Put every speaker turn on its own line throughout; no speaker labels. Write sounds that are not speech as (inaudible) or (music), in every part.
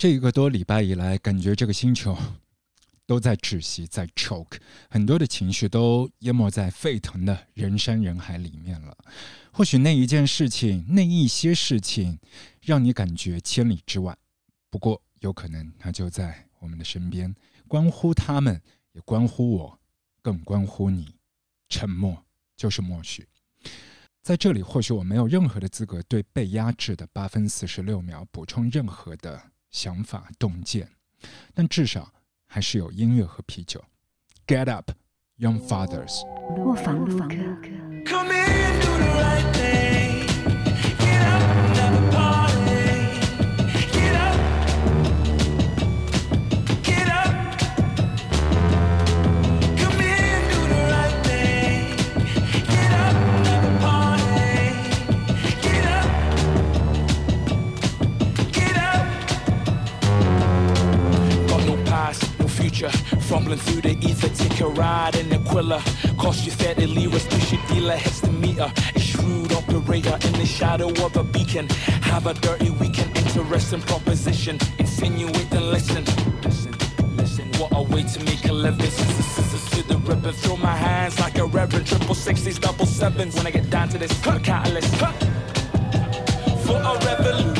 这一个多礼拜以来，感觉这个星球都在窒息，在 choke，很多的情绪都淹没在沸腾的人山人海里面了。或许那一件事情，那一些事情，让你感觉千里之外，不过有可能它就在我们的身边，关乎他们，也关乎我，更关乎你。沉默就是默许。在这里，或许我没有任何的资格对被压制的八分四十六秒补充任何的。想法洞见，但至少还是有音乐和啤酒。Get up, young fathers。卧房录
Fumbling through the ether, take a ride in Aquila. Cost you 30 liras, push your dealer, hits the meter. A shrewd operator in the shadow of a beacon. Have a dirty weekend, interesting proposition. Insinuate and listen. Listen, listen. What a way to make a living. Scissors to the ribbon. Throw my hands like a reverend. Triple sixties, double sevens. When I get down to this, cut catalyst. For a revolution.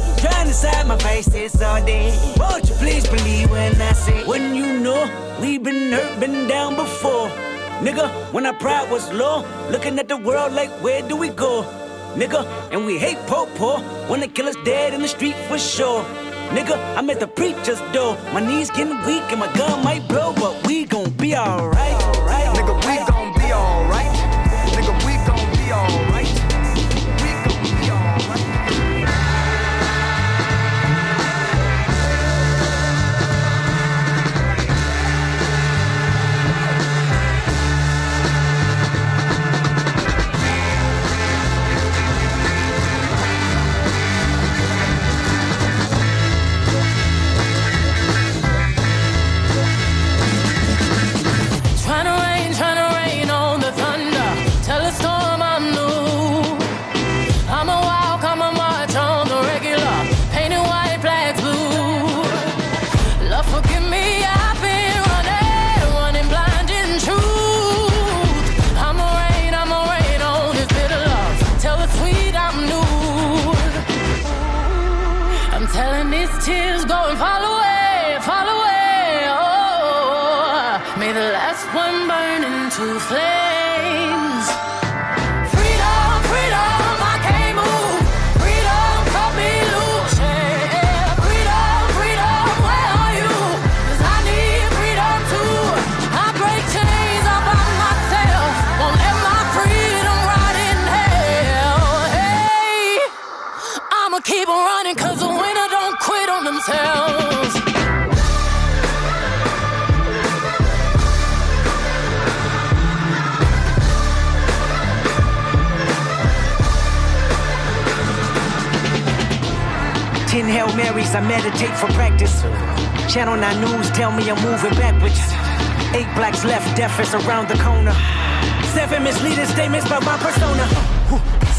Trying to side my faces all day. Won't you please believe when I say, when you know we've been hurt, been down before. Nigga, when our pride was low, looking at the world like, where do we go? Nigga, and we hate po po when the killer's dead in the street for sure. Nigga, I'm at the preacher's door. My knees getting weak and my gun might blow, but we gon' be alright.
play
I meditate for practice. Channel 9 News tell me I'm moving backwards. Eight blacks left, death is around the corner. Seven misleading statements about my persona.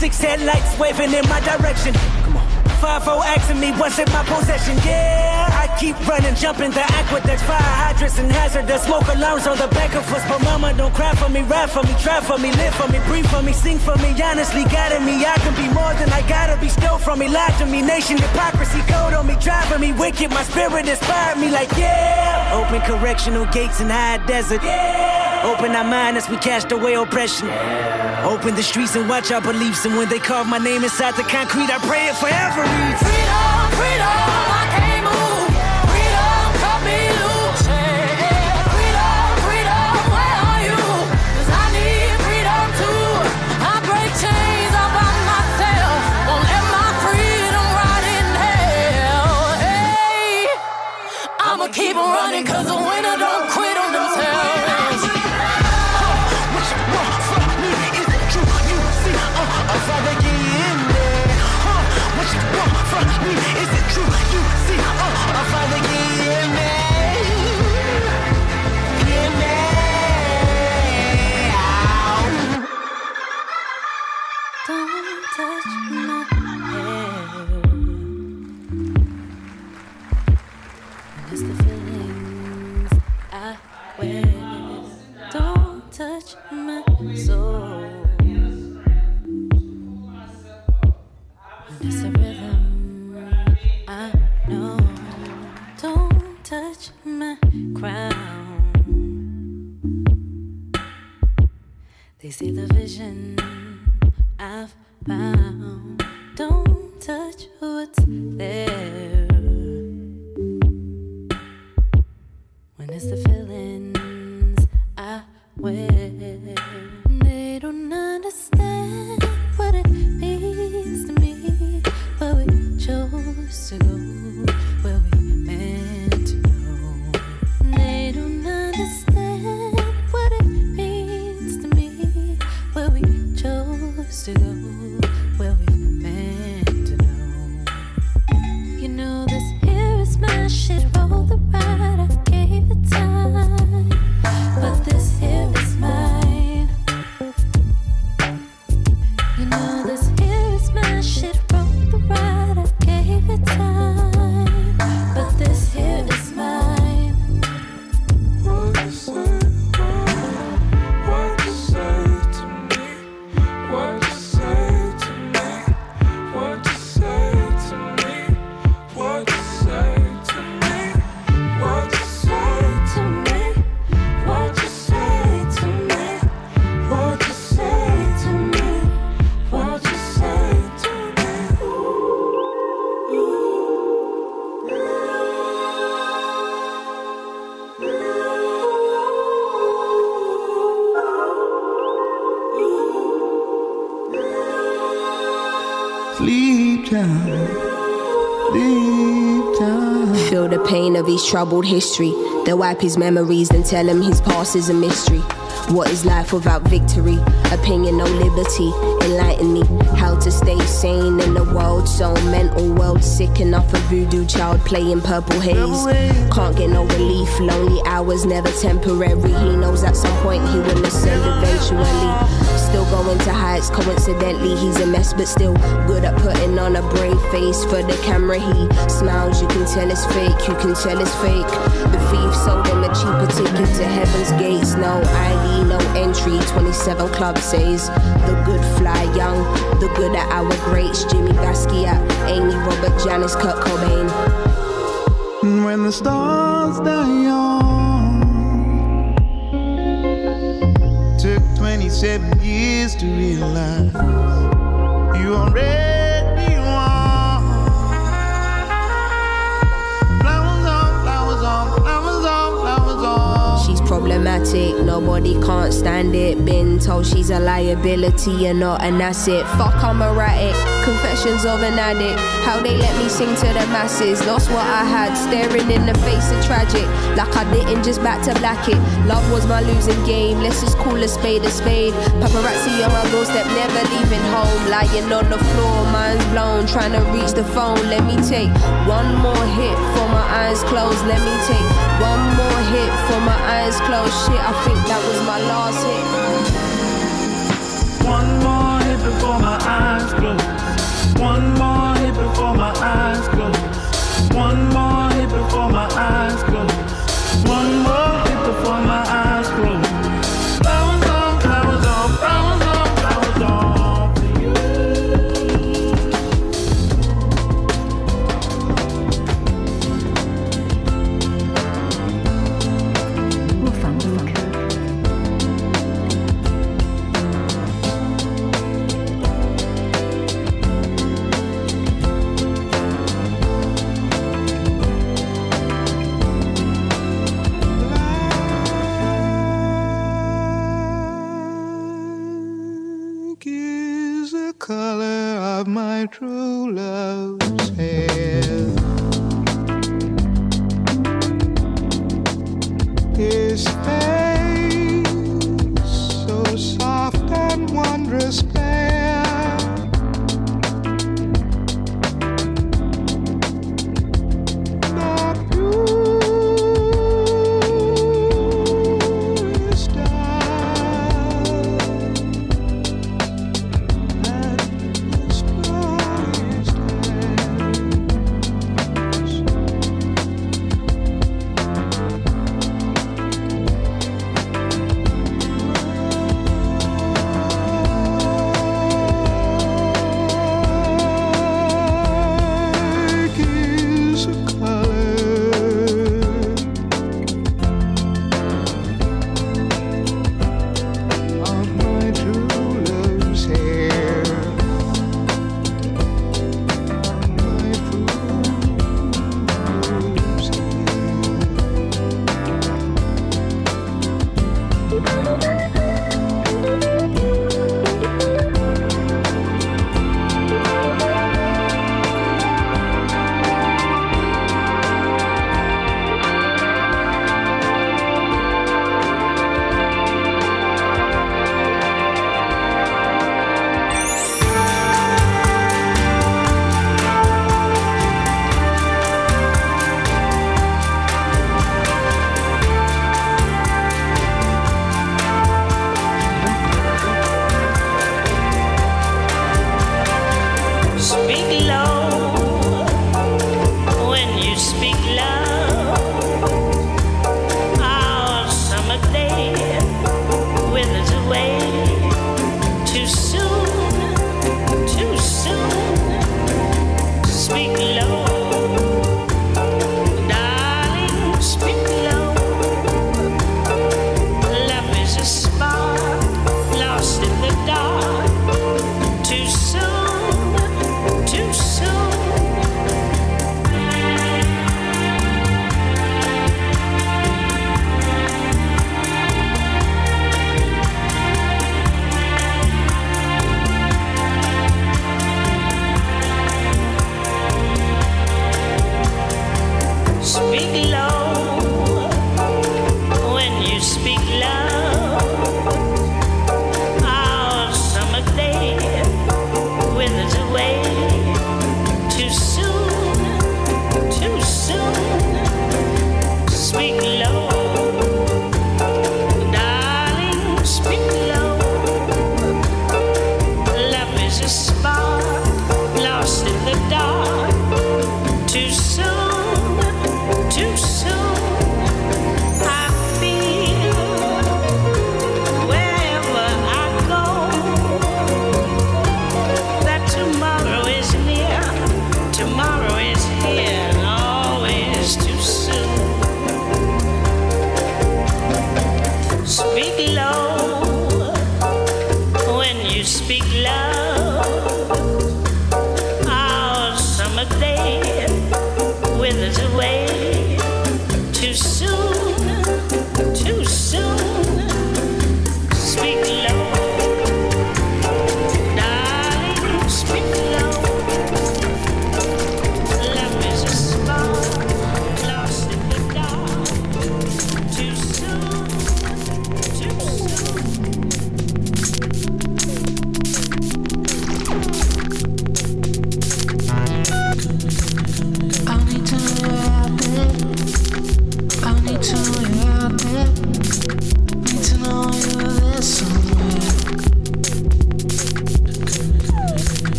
Six headlights waving in my direction. Come on. Five oh asking me what's in my possession. Yeah, keep running, jumping the aqueducts, fire hydrants and hazardous smoke alarms on the back of us. But mama, don't cry for me, rap for me, drive for me, live for me, breathe for me, sing for me, honestly guiding me. I can be more than I gotta be, still from me, lie to me, nation hypocrisy, code on me, driving me wicked. My spirit inspired me like yeah. Open correctional gates in high desert. Yeah. Open our mind as we cast away oppression. Yeah. Open the streets and watch our beliefs. And when they carve my name inside the concrete, I pray it forever.
Freedom, freedom.
Of his troubled history. They'll wipe his memories and tell him his past is a mystery. What is life without victory? Opinion, no liberty. Enlighten me how to stay sane in the world so mental world sick enough. A voodoo child playing purple haze. Can't get no relief. Lonely hours never temporary. He knows at some point he will ascend eventually. Still going to heights, coincidentally, he's a mess, but still good at putting on a brave face for the camera. He smiles, you can tell it's fake, you can tell it's fake. The thief sold him a cheaper ticket to heaven's gates. No ID, no entry. 27 Club says the good fly young, the good at our greats. Jimi Basquiat, Amy, Robert, Janis, Kurt Cobain.
When the stars die young. 27 years to realize you already
problematic, nobody can't stand it. Been told she's a liability and not an asset. Fuck, I'm erratic. Confessions of an addict. How they let me sing to the masses. Lost what I had, staring in the face of tragic. Like I didn't just back to black it. Love was my losing game. Let's just call a spade a spade. Paparazzi on my doorstep, never leaving home. Lying on the floor, mind's blown. Trying to reach the phone. Let me take one more hit eyes closed. Let me take one more hit for my eyes closed. Shit, I think that was my last hit.
One more hit before my eyes close. One more hit before my eyes close. One more of my true love's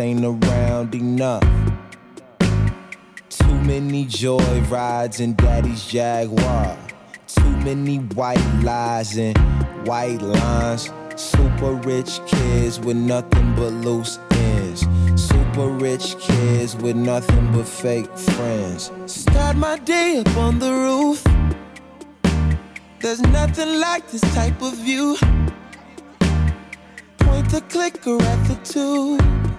Ain't around enough. Too many joy rides in daddy's Jaguar. Too many white lies and white lines. Super rich kids with nothing but loose ends. Super rich kids with nothing but fake friends. Start my day up on the roof there's nothing like this type of view. Point the clicker at the tube.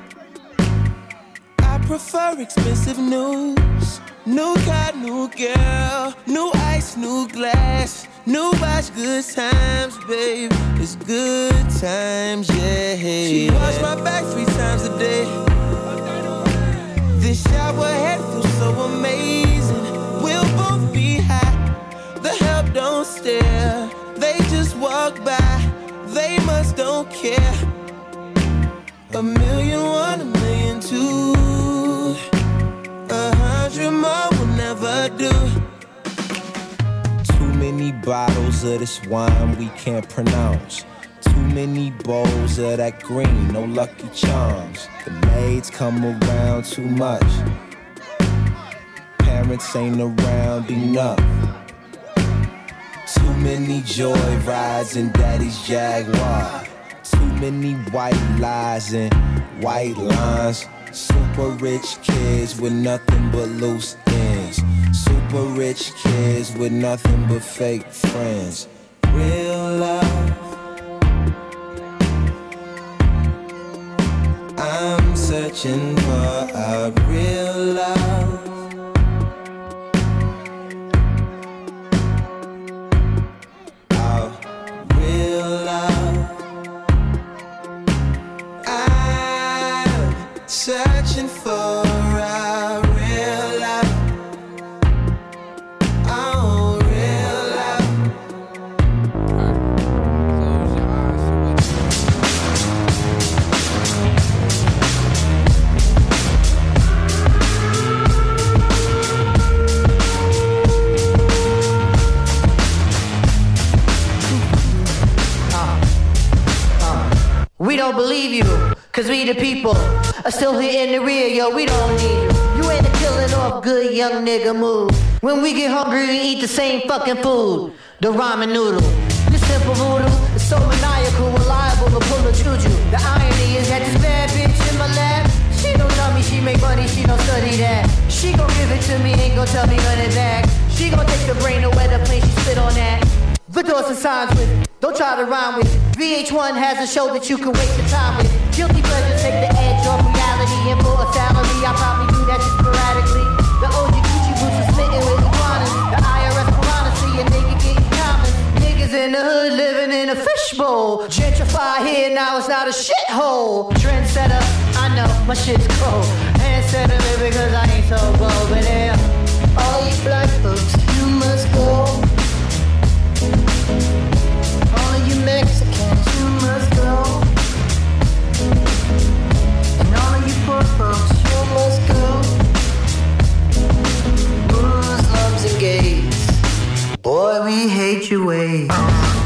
Prefer expensive news. New car, new girl, new ice, new glass, new watch, good times, babe. It's good times, yeah. She wash my back three times a day. This shower head feels so amazing. We'll both be high the help don't stare. They just walk by. They must don't care. A million one, a million two. Do. Too many bottles of this wine we can't pronounce. Too many bowls of that green, no lucky charms. The maids come around too much. Parents ain't around enough. Too many joy rides in daddy's Jaguar. Too many white lies and white lines. Super rich kids with nothing but loose. Super rich kids with nothing but fake friends. Real love. I'm searching for a real love.
Don't believe you. Cause we the people are still here in the rear, yo, we don't need you. You ain't a killing off good young nigga move. When we get hungry, we eat the same fucking food. The ramen noodle. This simple voodoo is so maniacal, reliable to pull a juju. The irony is that this bad bitch in my lap, she don't tell me she make money, she don't study that. She gon' give it to me, ain't gon' tell me of that. She gon' take the brain away the plane, she spit on that. The doors and signs with, don't try to rhyme with. VH1 has a show that you can waste your time with. Guilty pleasures take the edge off reality, and for a salary, I probably do that just sporadically. The OG Gucci boots are smitten with iguanas. The IRS piranha see a nigga getting common. Niggas in the hood living in a fishbowl. Gentrify here, now it's not a shithole. Trendsetter, I know my shit's cold. Handsetter, because I ain't so bold, but yeah. All you black folks, boy, we hate your ways.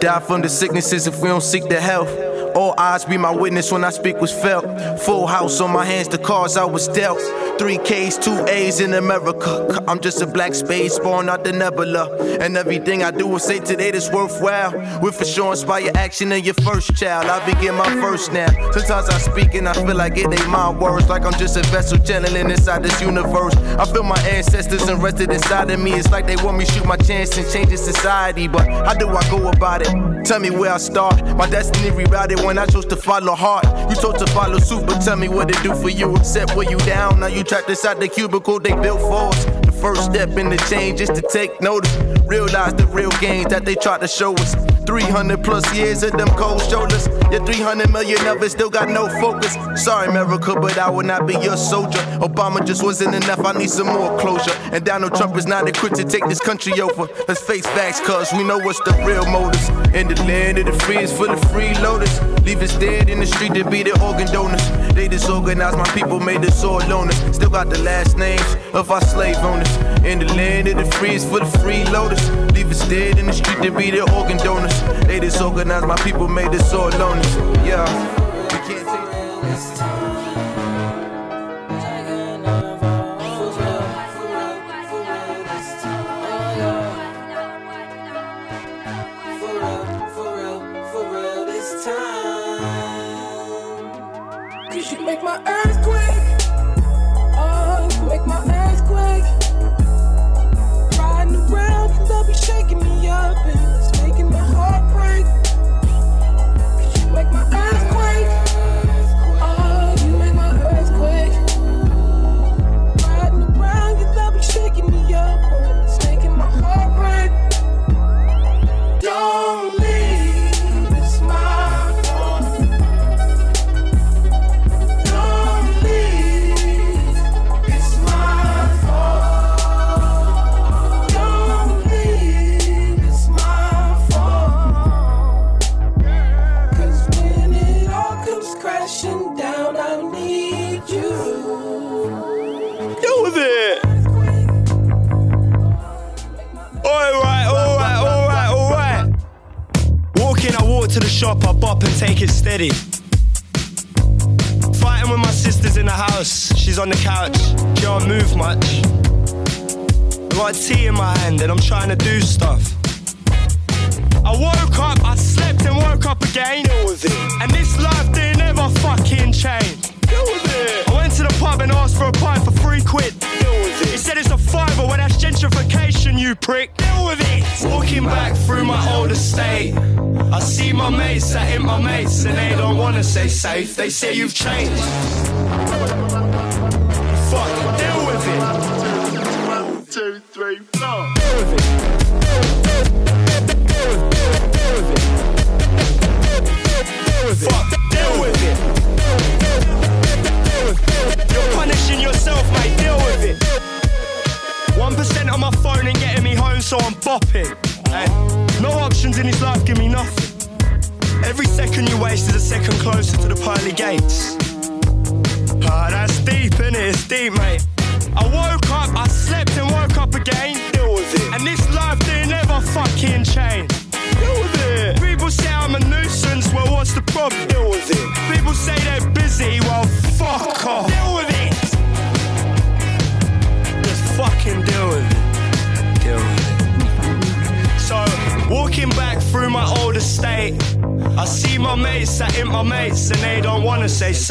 Die from the sicknesses if we don't seek the health. All eyes be my witness when I speak was felt. Full house on my hands, the cards I was dealt. Three K's, two A's in America. I'm just a black space born out the nebula. And everything I do will say today that's worthwhile. Will for sure inspire action in your first child. I begin my first now. Sometimes I speak and I feel like it ain't my words. Like I'm just a vessel channeling inside this universe. I feel my ancestors arrested inside of me. It's like they want me shoot my chance and change society. But how do I go about it? Tell me where I start. My destiny rerouted when I chose to follow heart. You told to follow suit, but tell me what it do for you. Except where you down. Now you trapped inside the cubicle they built for us. The first step in the change is to take notice. Realize the real gains that they try to show us. 300 plus years of them cold shoulders. Yeah, 300 million of it still got no focus. Sorry, America, but I will not be your soldier. Obama just wasn't enough, I need some more closure. And Donald Trump is not equipped to take this country over. Let's face facts, cuz we know what's the real motives. In the land of the free is of freeloaders. Leave us dead in the street to be the organ donors. They disorganized my people, made us all loners. Still got the last names of our slave owners. In the land of the free is of freeloaders. Us dead in the street to be the organ donors. They disorganized my people, made us all lonely. Yeah,
say you've changed.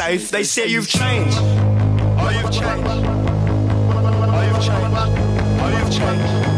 life, they say you've changed. Oh, you've changed. Oh, you've changed. Oh, you've changed.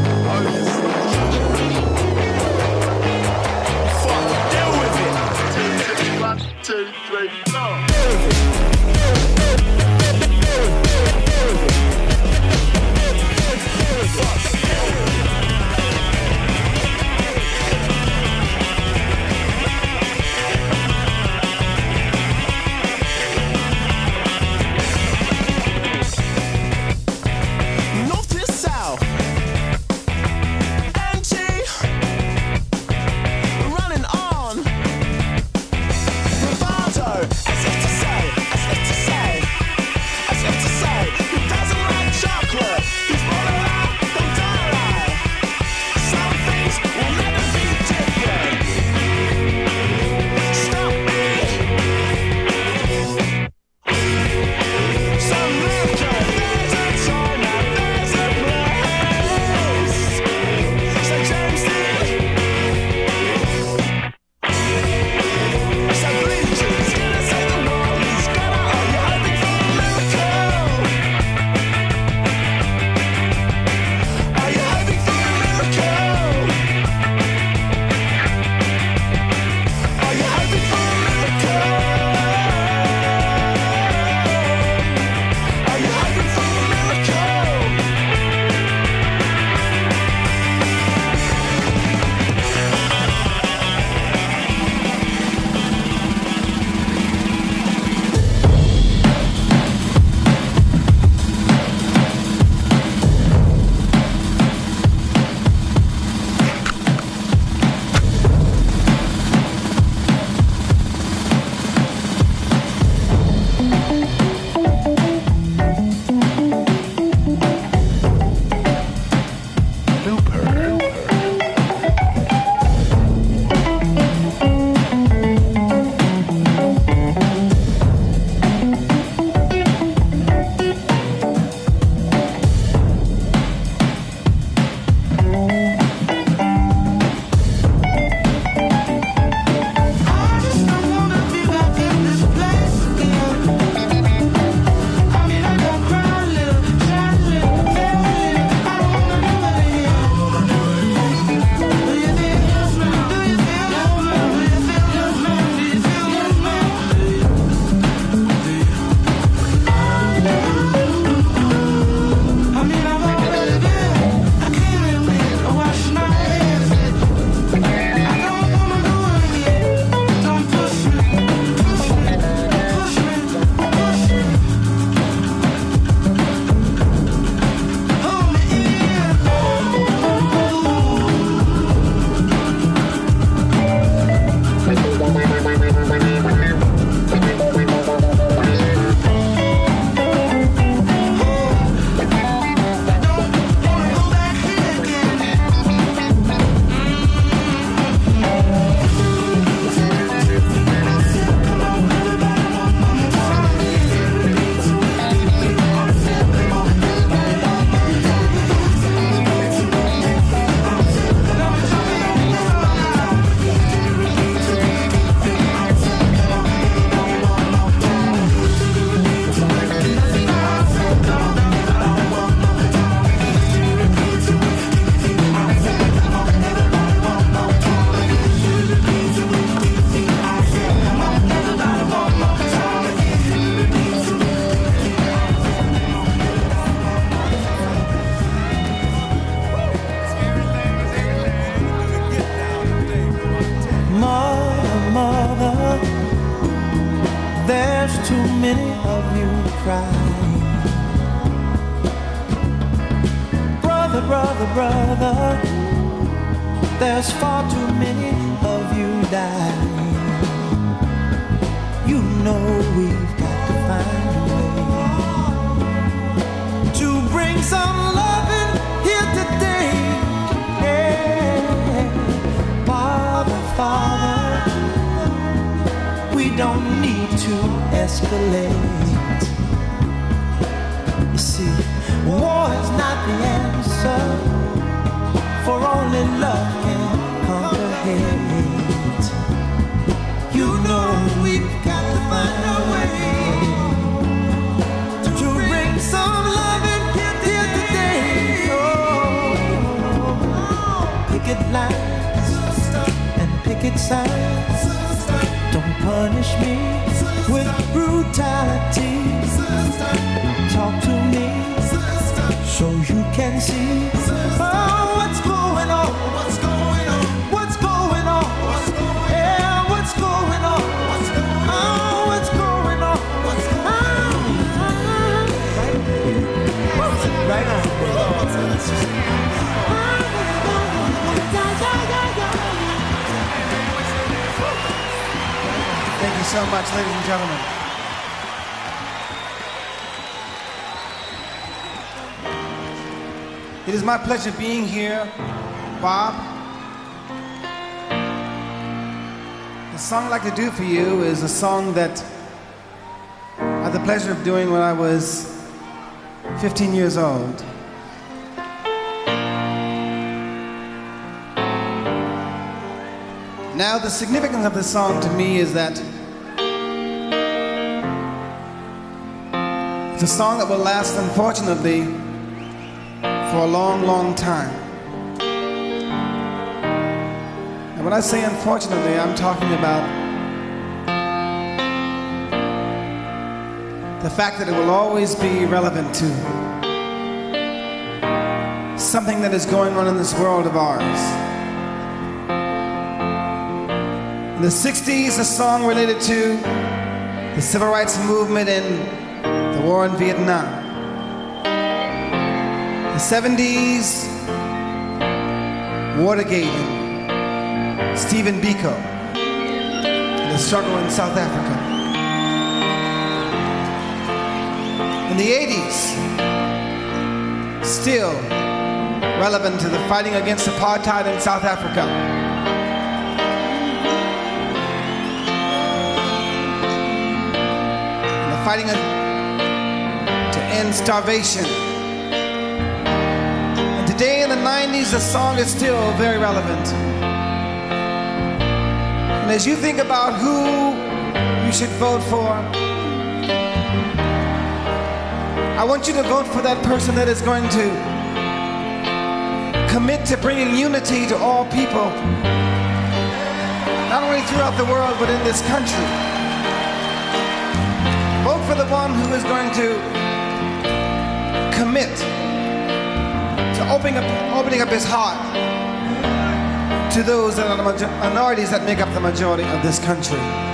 You see, war is not the answer, for only love can conquer hate. You know we've got to find a way to bring some love in here today. Oh, picket lines and picket signs. Punish me with brutality. Talk to me so you can see
so much, ladies and gentlemen. It is my pleasure being here, Bob. The song I'd like to do for you is a song that I had the pleasure of doing when I was 15 years old. Now, the significance of this song to me is that it's a song that will last, unfortunately, for a long, long time. And when I say unfortunately, I'm talking about the fact that it will always be relevant to something that is going on in this world of ours. In the 60s, a song related to the civil rights movement and the war in Vietnam. The 70s, Watergate and Stephen Biko, and the struggle in South Africa. In the 80s, still relevant to the fighting against apartheid in South Africa. fighting to starvation. And today in the 90s, the song is still very relevant. And as you think about who you should vote for, I want you to vote for that person that is going to commit to bringing unity to all people, not only throughout the world, but in this country. Vote for the one who is going to commit to opening up, opening up his heart to those that are the minorities that make up the majority of this country.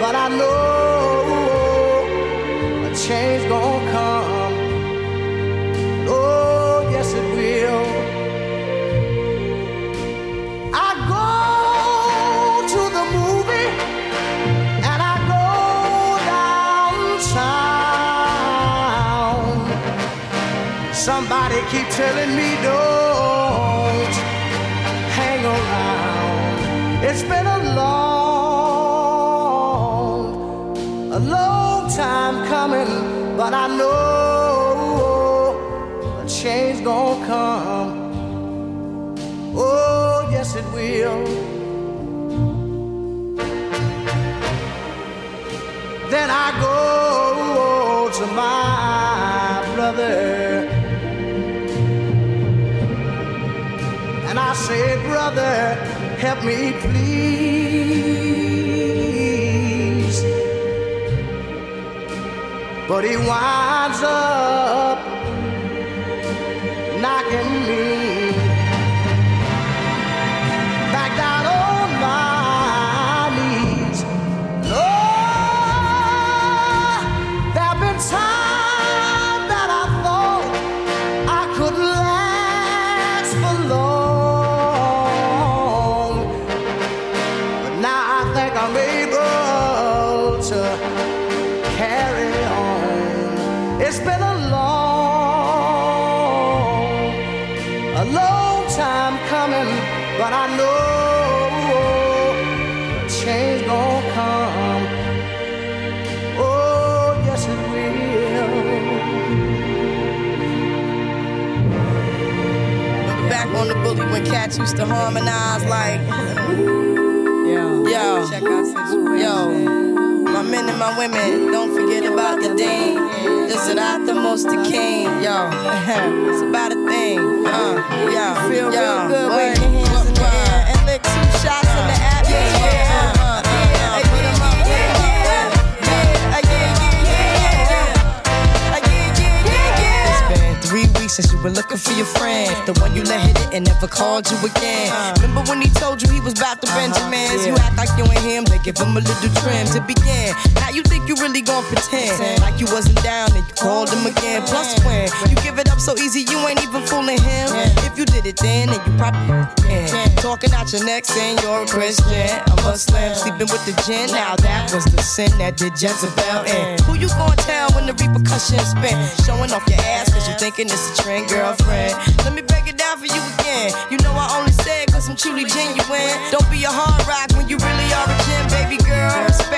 But I know a change gonna come. Oh, yes, it will. I go to the movie and I go downtown. Somebody keep telling me don't hang around. It's been a coming, but I know a change gonna come. Oh, yes, it will. Then I go to my brother and I say, Brother, help me please. But he winds up
used to harmonize like. Yo, yo, check out Yo, my men and my women, don't forget about the dean. This is not the most the king. Yo, (laughs) it's about a thing. Uh, yo, feel yo, real good. Wave you were looking for your friend. The one you let hit it and never called you again. Uh-huh. Remember when he told you he was about to uh-huh. Benjamins? You act like you ain't him, they give him a little trim to begin. Now you think you really gon' pretend like you wasn't down and you called him again. Plus when you give it up so easy, you ain't even fooling him. If you did it then, then you probably can. Talking out your neck saying you're a Christian, I'm a Muslim, sleeping with the gin. Now that was the sin that did Jezebel in. Who you gonna tell when the repercussions spin? Showing off your ass cause you thinking it's a trend, girlfriend. Let me break it down for you again. You know I only say it cause I'm truly genuine. Don't be a hard rock when you really are a gem, baby girl. Respect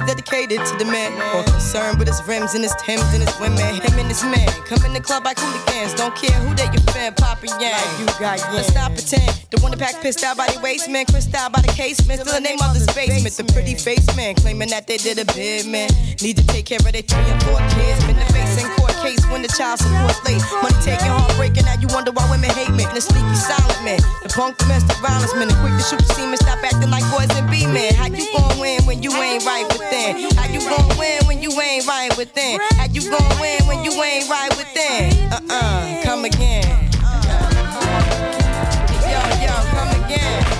Is dedicated to the man more concerned with his rims and his Timbs and his women. Him and his man come in the club like hooligans. Don't care who they your fan, poppin' yang. you got yang. Let's stop pretend. The one that pack pissed out by the waist man, crissed out by the casement. Still the name of the basement. The pretty face man claiming that they did a bid man. Need to take care of their three and four kids. Been the face in case when the child support late. Money taking, heartbreaking, now you wonder why women hate men. The sneaky silent man, the punk domestic violence man, the quick to shoot the semen, stop acting like boys and be men. How you gon' win when you ain't right within? How you gon' win when you ain't right within? How you gon' win when you ain't right within? Uh-uh, come again. Yo, yo, come again.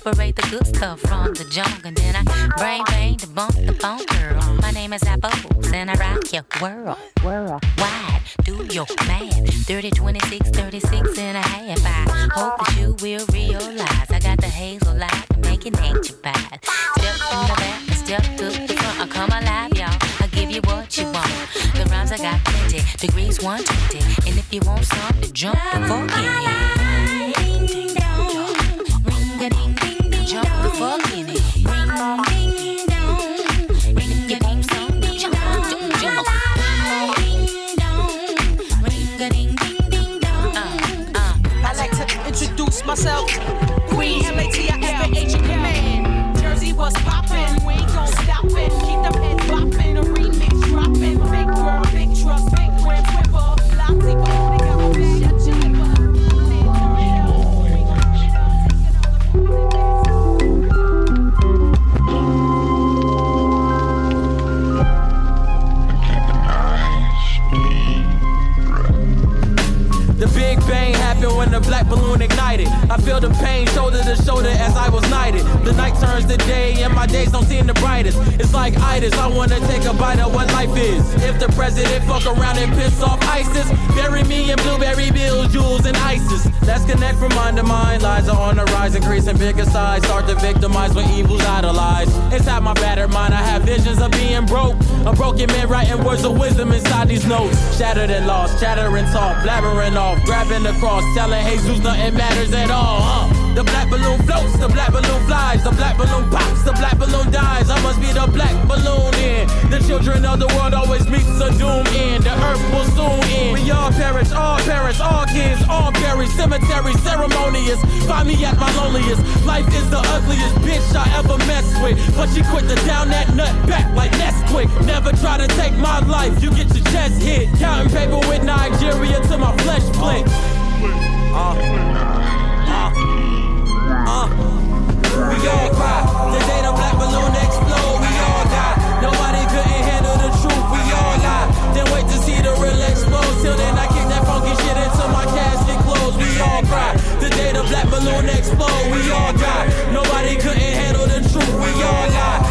Separate the good stuff from the junk, and then I brain bang to bump the phone girl. My name is Apples, and I rock your world. World wide, do your math. 30, 26, 36 and a half. I hope that you will realize I got the hazel light to make it nature bad. Step in the back, step to the front. I come alive, y'all. I give you what you want. The rhymes I got plenty, degrees 120. And if you want something, jump the fuck in
black balloon ignited. I feel the pain shoulder to shoulder as I was knighted. The day and my days don't seem the brightest. It's like itis, I wanna take a bite of what life is. If the president fuck around and piss off ISIS, bury me in blueberry bills, jewels, and ISIS. Let's connect from mind to mind. Lies are on the rise, increasing bigger size. Start to victimize when evil's idolized. Inside my battered mind, I have visions of being broke. A broken man writing words of wisdom inside these notes. Shattered and lost, chattering talk, blabbering off, grabbing the cross, telling Jesus nothing matters at all. Huh? The black balloon floats, the black balloon flies, the black balloon pops, the black balloon dies. I must be the black balloon in. The children of the world always meets a doom end. The earth will soon end. We all perish, all parents, all kids, all buried. Cemetery ceremonious. Find me at my loneliest. Life is the ugliest bitch I ever messed with. But she quit to down that nut back like Nesquik. Never try to take my life, you get your chest hit. Counting paper with Nigeria till my flesh flick. Uh, uh, uh-uh. We all cry. The day the black balloon we all die. Nobody couldn't handle the truth, we all lie. Then wait to see the real explode. Till then, I kick that funky shit until my. We all cry. The day the black balloon explode, we all die. Nobody couldn't handle the truth, we all lie.